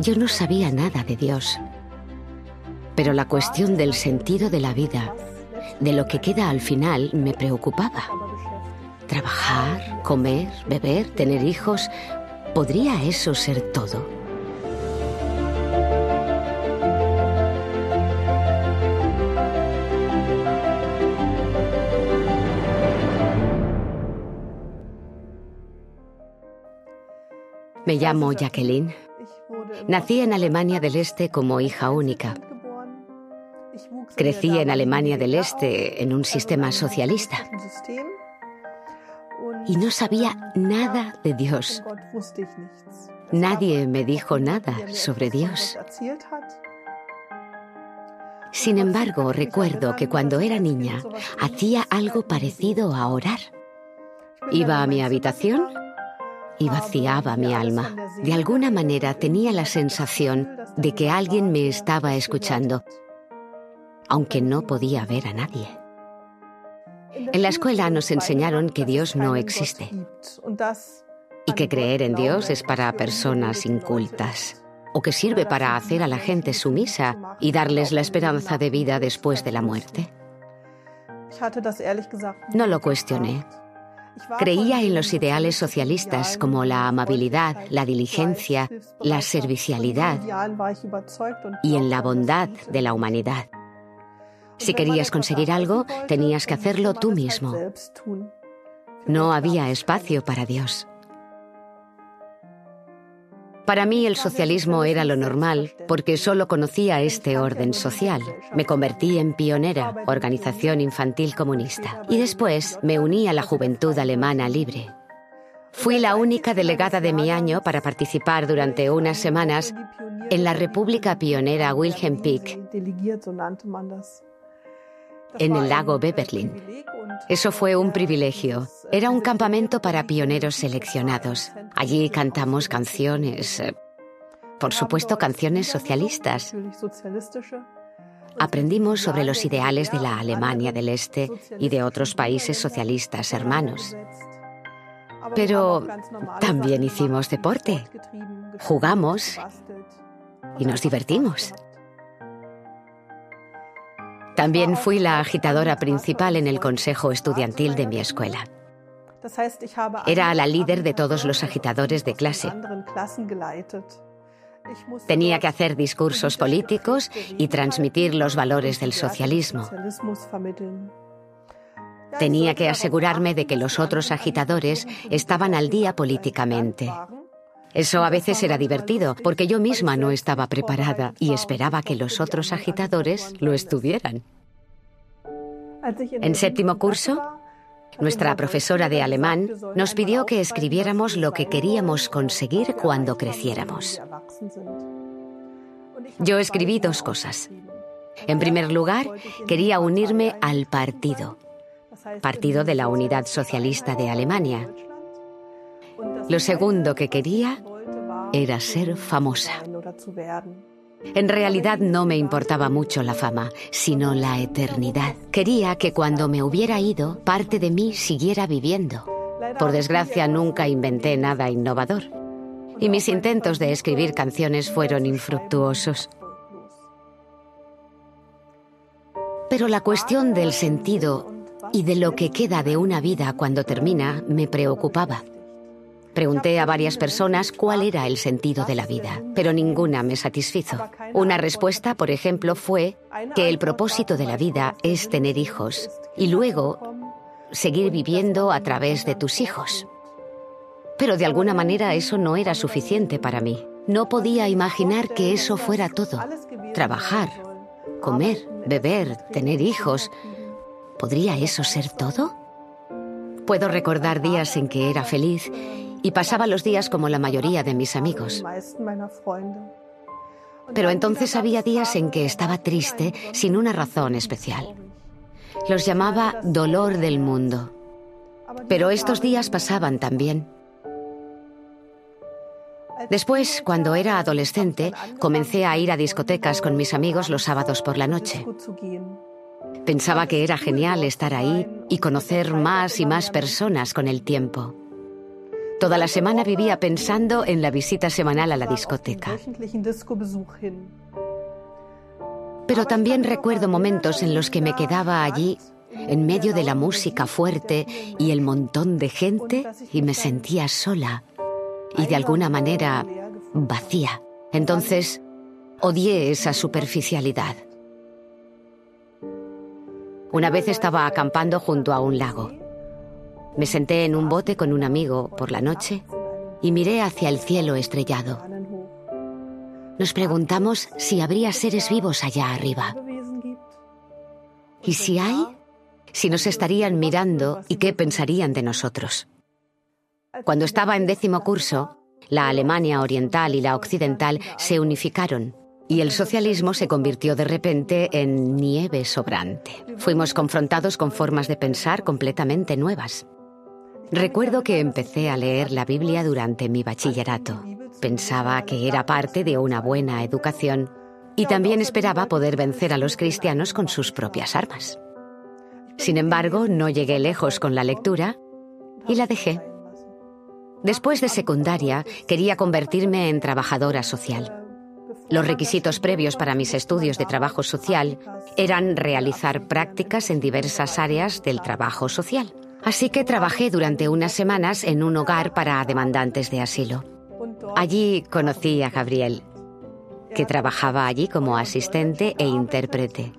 Yo no sabía nada de Dios, pero la cuestión del sentido de la vida, de lo que queda al final, me preocupaba. Trabajar, comer, beber, tener hijos, ¿podría eso ser todo? Me llamo Jacqueline. Nací en Alemania del Este como hija única. Crecí en Alemania del Este en un sistema socialista. Y no sabía nada de Dios. Nadie me dijo nada sobre Dios. Sin embargo, recuerdo que cuando era niña hacía algo parecido a orar. Iba a mi habitación y vaciaba mi alma. De alguna manera tenía la sensación de que alguien me estaba escuchando, aunque no podía ver a nadie. En la escuela nos enseñaron que Dios no existe y que creer en Dios es para personas incultas o que sirve para hacer a la gente sumisa y darles la esperanza de vida después de la muerte. No lo cuestioné. Creía en los ideales socialistas como la amabilidad, la diligencia, la servicialidad y en la bondad de la humanidad. Si querías conseguir algo, tenías que hacerlo tú mismo. No había espacio para Dios. Para mí el socialismo era lo normal porque solo conocía este orden social. Me convertí en pionera, organización infantil comunista, y después me uní a la Juventud Alemana Libre. Fui la única delegada de mi año para participar durante unas semanas en la República Pionera Wilhelm Pieck en el lago Beverlin. Eso fue un privilegio. Era un campamento para pioneros seleccionados. Allí cantamos canciones, eh, por supuesto canciones socialistas. Aprendimos sobre los ideales de la Alemania del Este y de otros países socialistas hermanos. Pero también hicimos deporte, jugamos y nos divertimos. También fui la agitadora principal en el consejo estudiantil de mi escuela. Era la líder de todos los agitadores de clase. Tenía que hacer discursos políticos y transmitir los valores del socialismo. Tenía que asegurarme de que los otros agitadores estaban al día políticamente. Eso a veces era divertido, porque yo misma no estaba preparada y esperaba que los otros agitadores lo estuvieran. En séptimo curso, nuestra profesora de alemán nos pidió que escribiéramos lo que queríamos conseguir cuando creciéramos. Yo escribí dos cosas. En primer lugar, quería unirme al partido, Partido de la Unidad Socialista de Alemania. Lo segundo que quería era ser famosa. En realidad no me importaba mucho la fama, sino la eternidad. Quería que cuando me hubiera ido, parte de mí siguiera viviendo. Por desgracia nunca inventé nada innovador. Y mis intentos de escribir canciones fueron infructuosos. Pero la cuestión del sentido y de lo que queda de una vida cuando termina me preocupaba. Pregunté a varias personas cuál era el sentido de la vida, pero ninguna me satisfizo. Una respuesta, por ejemplo, fue que el propósito de la vida es tener hijos y luego seguir viviendo a través de tus hijos. Pero de alguna manera eso no era suficiente para mí. No podía imaginar que eso fuera todo. Trabajar, comer, beber, tener hijos. ¿Podría eso ser todo? Puedo recordar días en que era feliz y pasaba los días como la mayoría de mis amigos. Pero entonces había días en que estaba triste sin una razón especial. Los llamaba dolor del mundo. Pero estos días pasaban también. Después, cuando era adolescente, comencé a ir a discotecas con mis amigos los sábados por la noche. Pensaba que era genial estar ahí y conocer más y más personas con el tiempo. Toda la semana vivía pensando en la visita semanal a la discoteca. Pero también recuerdo momentos en los que me quedaba allí en medio de la música fuerte y el montón de gente y me sentía sola y de alguna manera vacía. Entonces odié esa superficialidad. Una vez estaba acampando junto a un lago. Me senté en un bote con un amigo por la noche y miré hacia el cielo estrellado. Nos preguntamos si habría seres vivos allá arriba. ¿Y si hay? Si nos estarían mirando y qué pensarían de nosotros. Cuando estaba en décimo curso, la Alemania oriental y la occidental se unificaron y el socialismo se convirtió de repente en nieve sobrante. Fuimos confrontados con formas de pensar completamente nuevas. Recuerdo que empecé a leer la Biblia durante mi bachillerato. Pensaba que era parte de una buena educación y también esperaba poder vencer a los cristianos con sus propias armas. Sin embargo, no llegué lejos con la lectura y la dejé. Después de secundaria, quería convertirme en trabajadora social. Los requisitos previos para mis estudios de trabajo social eran realizar prácticas en diversas áreas del trabajo social. Así que trabajé durante unas semanas en un hogar para demandantes de asilo. Allí conocí a Gabriel, que trabajaba allí como asistente e intérprete,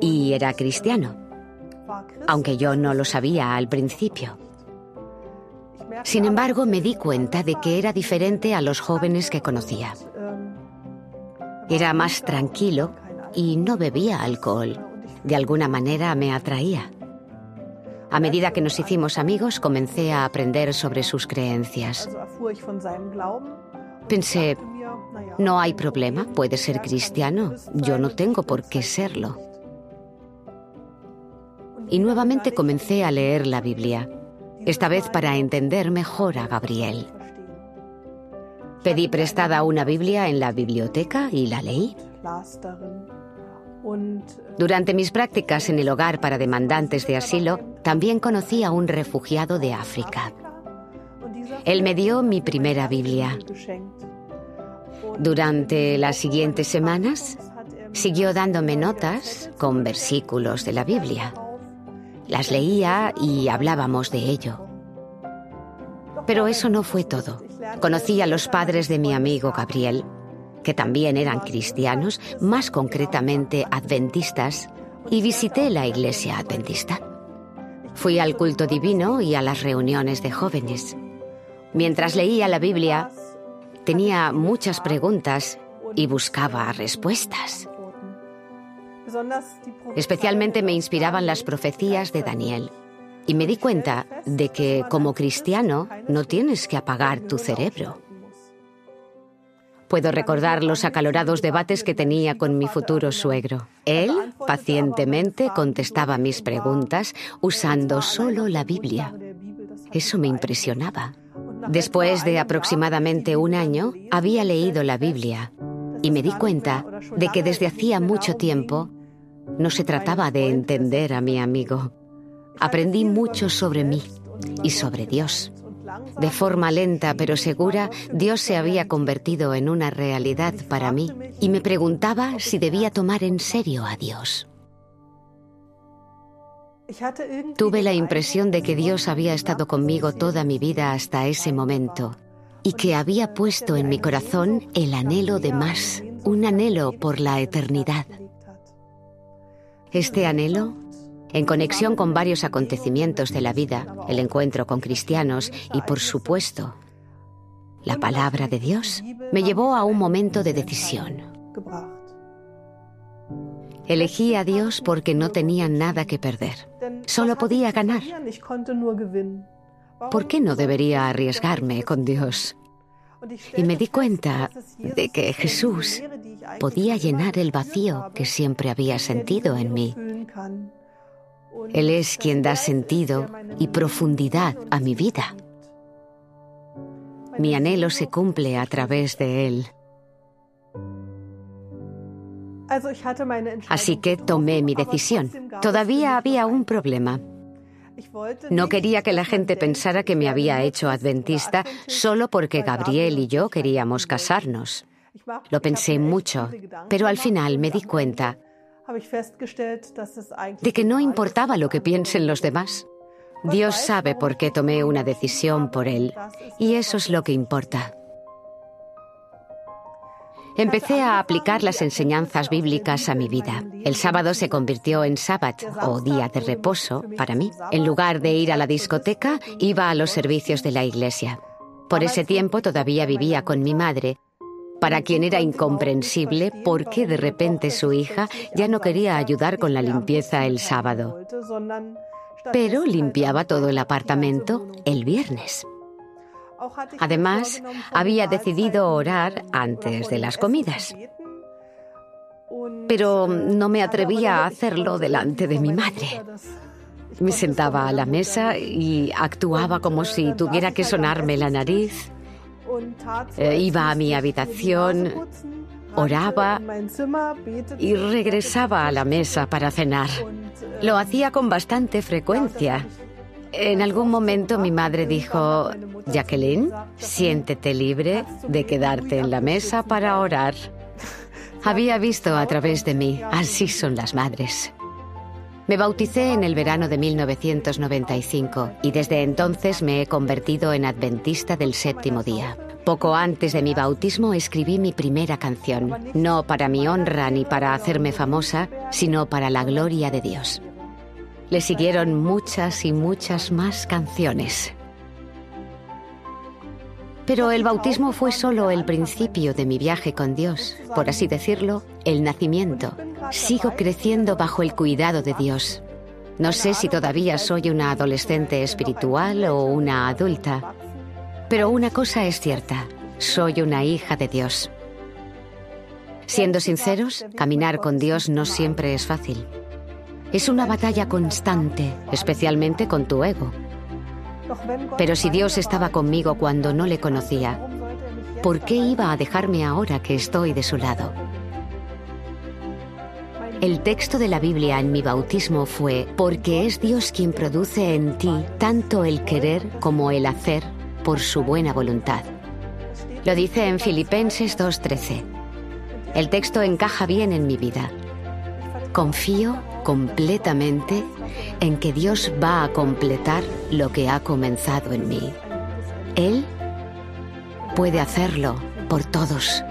y era cristiano, aunque yo no lo sabía al principio. Sin embargo, me di cuenta de que era diferente a los jóvenes que conocía. Era más tranquilo y no bebía alcohol. De alguna manera me atraía. A medida que nos hicimos amigos, comencé a aprender sobre sus creencias. Pensé, no hay problema, puede ser cristiano, yo no tengo por qué serlo. Y nuevamente comencé a leer la Biblia, esta vez para entender mejor a Gabriel. Pedí prestada una Biblia en la biblioteca y la leí. Durante mis prácticas en el hogar para demandantes de asilo, también conocí a un refugiado de África. Él me dio mi primera Biblia. Durante las siguientes semanas, siguió dándome notas con versículos de la Biblia. Las leía y hablábamos de ello. Pero eso no fue todo. Conocí a los padres de mi amigo Gabriel que también eran cristianos, más concretamente adventistas, y visité la iglesia adventista. Fui al culto divino y a las reuniones de jóvenes. Mientras leía la Biblia, tenía muchas preguntas y buscaba respuestas. Especialmente me inspiraban las profecías de Daniel. Y me di cuenta de que como cristiano no tienes que apagar tu cerebro. Puedo recordar los acalorados debates que tenía con mi futuro suegro. Él pacientemente contestaba mis preguntas usando solo la Biblia. Eso me impresionaba. Después de aproximadamente un año, había leído la Biblia y me di cuenta de que desde hacía mucho tiempo no se trataba de entender a mi amigo. Aprendí mucho sobre mí y sobre Dios. De forma lenta pero segura, Dios se había convertido en una realidad para mí y me preguntaba si debía tomar en serio a Dios. Tuve la impresión de que Dios había estado conmigo toda mi vida hasta ese momento y que había puesto en mi corazón el anhelo de más, un anhelo por la eternidad. Este anhelo en conexión con varios acontecimientos de la vida, el encuentro con cristianos y, por supuesto, la palabra de Dios, me llevó a un momento de decisión. Elegí a Dios porque no tenía nada que perder. Solo podía ganar. ¿Por qué no debería arriesgarme con Dios? Y me di cuenta de que Jesús podía llenar el vacío que siempre había sentido en mí. Él es quien da sentido y profundidad a mi vida. Mi anhelo se cumple a través de Él. Así que tomé mi decisión. Todavía había un problema. No quería que la gente pensara que me había hecho adventista solo porque Gabriel y yo queríamos casarnos. Lo pensé mucho, pero al final me di cuenta de que no importaba lo que piensen los demás. Dios sabe por qué tomé una decisión por Él, y eso es lo que importa. Empecé a aplicar las enseñanzas bíblicas a mi vida. El sábado se convirtió en sábado o día de reposo para mí. En lugar de ir a la discoteca, iba a los servicios de la iglesia. Por ese tiempo todavía vivía con mi madre, para quien era incomprensible por qué de repente su hija ya no quería ayudar con la limpieza el sábado, pero limpiaba todo el apartamento el viernes. Además, había decidido orar antes de las comidas. Pero no me atrevía a hacerlo delante de mi madre. Me sentaba a la mesa y actuaba como si tuviera que sonarme la nariz. Eh, iba a mi habitación, oraba y regresaba a la mesa para cenar. Lo hacía con bastante frecuencia. En algún momento mi madre dijo, Jacqueline, siéntete libre de quedarte en la mesa para orar. Había visto a través de mí, así son las madres. Me bauticé en el verano de 1995 y desde entonces me he convertido en adventista del séptimo día. Poco antes de mi bautismo escribí mi primera canción, no para mi honra ni para hacerme famosa, sino para la gloria de Dios. Le siguieron muchas y muchas más canciones. Pero el bautismo fue solo el principio de mi viaje con Dios, por así decirlo, el nacimiento. Sigo creciendo bajo el cuidado de Dios. No sé si todavía soy una adolescente espiritual o una adulta, pero una cosa es cierta, soy una hija de Dios. Siendo sinceros, caminar con Dios no siempre es fácil. Es una batalla constante, especialmente con tu ego. Pero si Dios estaba conmigo cuando no le conocía, ¿por qué iba a dejarme ahora que estoy de su lado? El texto de la Biblia en mi bautismo fue, porque es Dios quien produce en ti tanto el querer como el hacer por su buena voluntad. Lo dice en Filipenses 2.13. El texto encaja bien en mi vida. Confío completamente en que Dios va a completar lo que ha comenzado en mí. Él puede hacerlo por todos.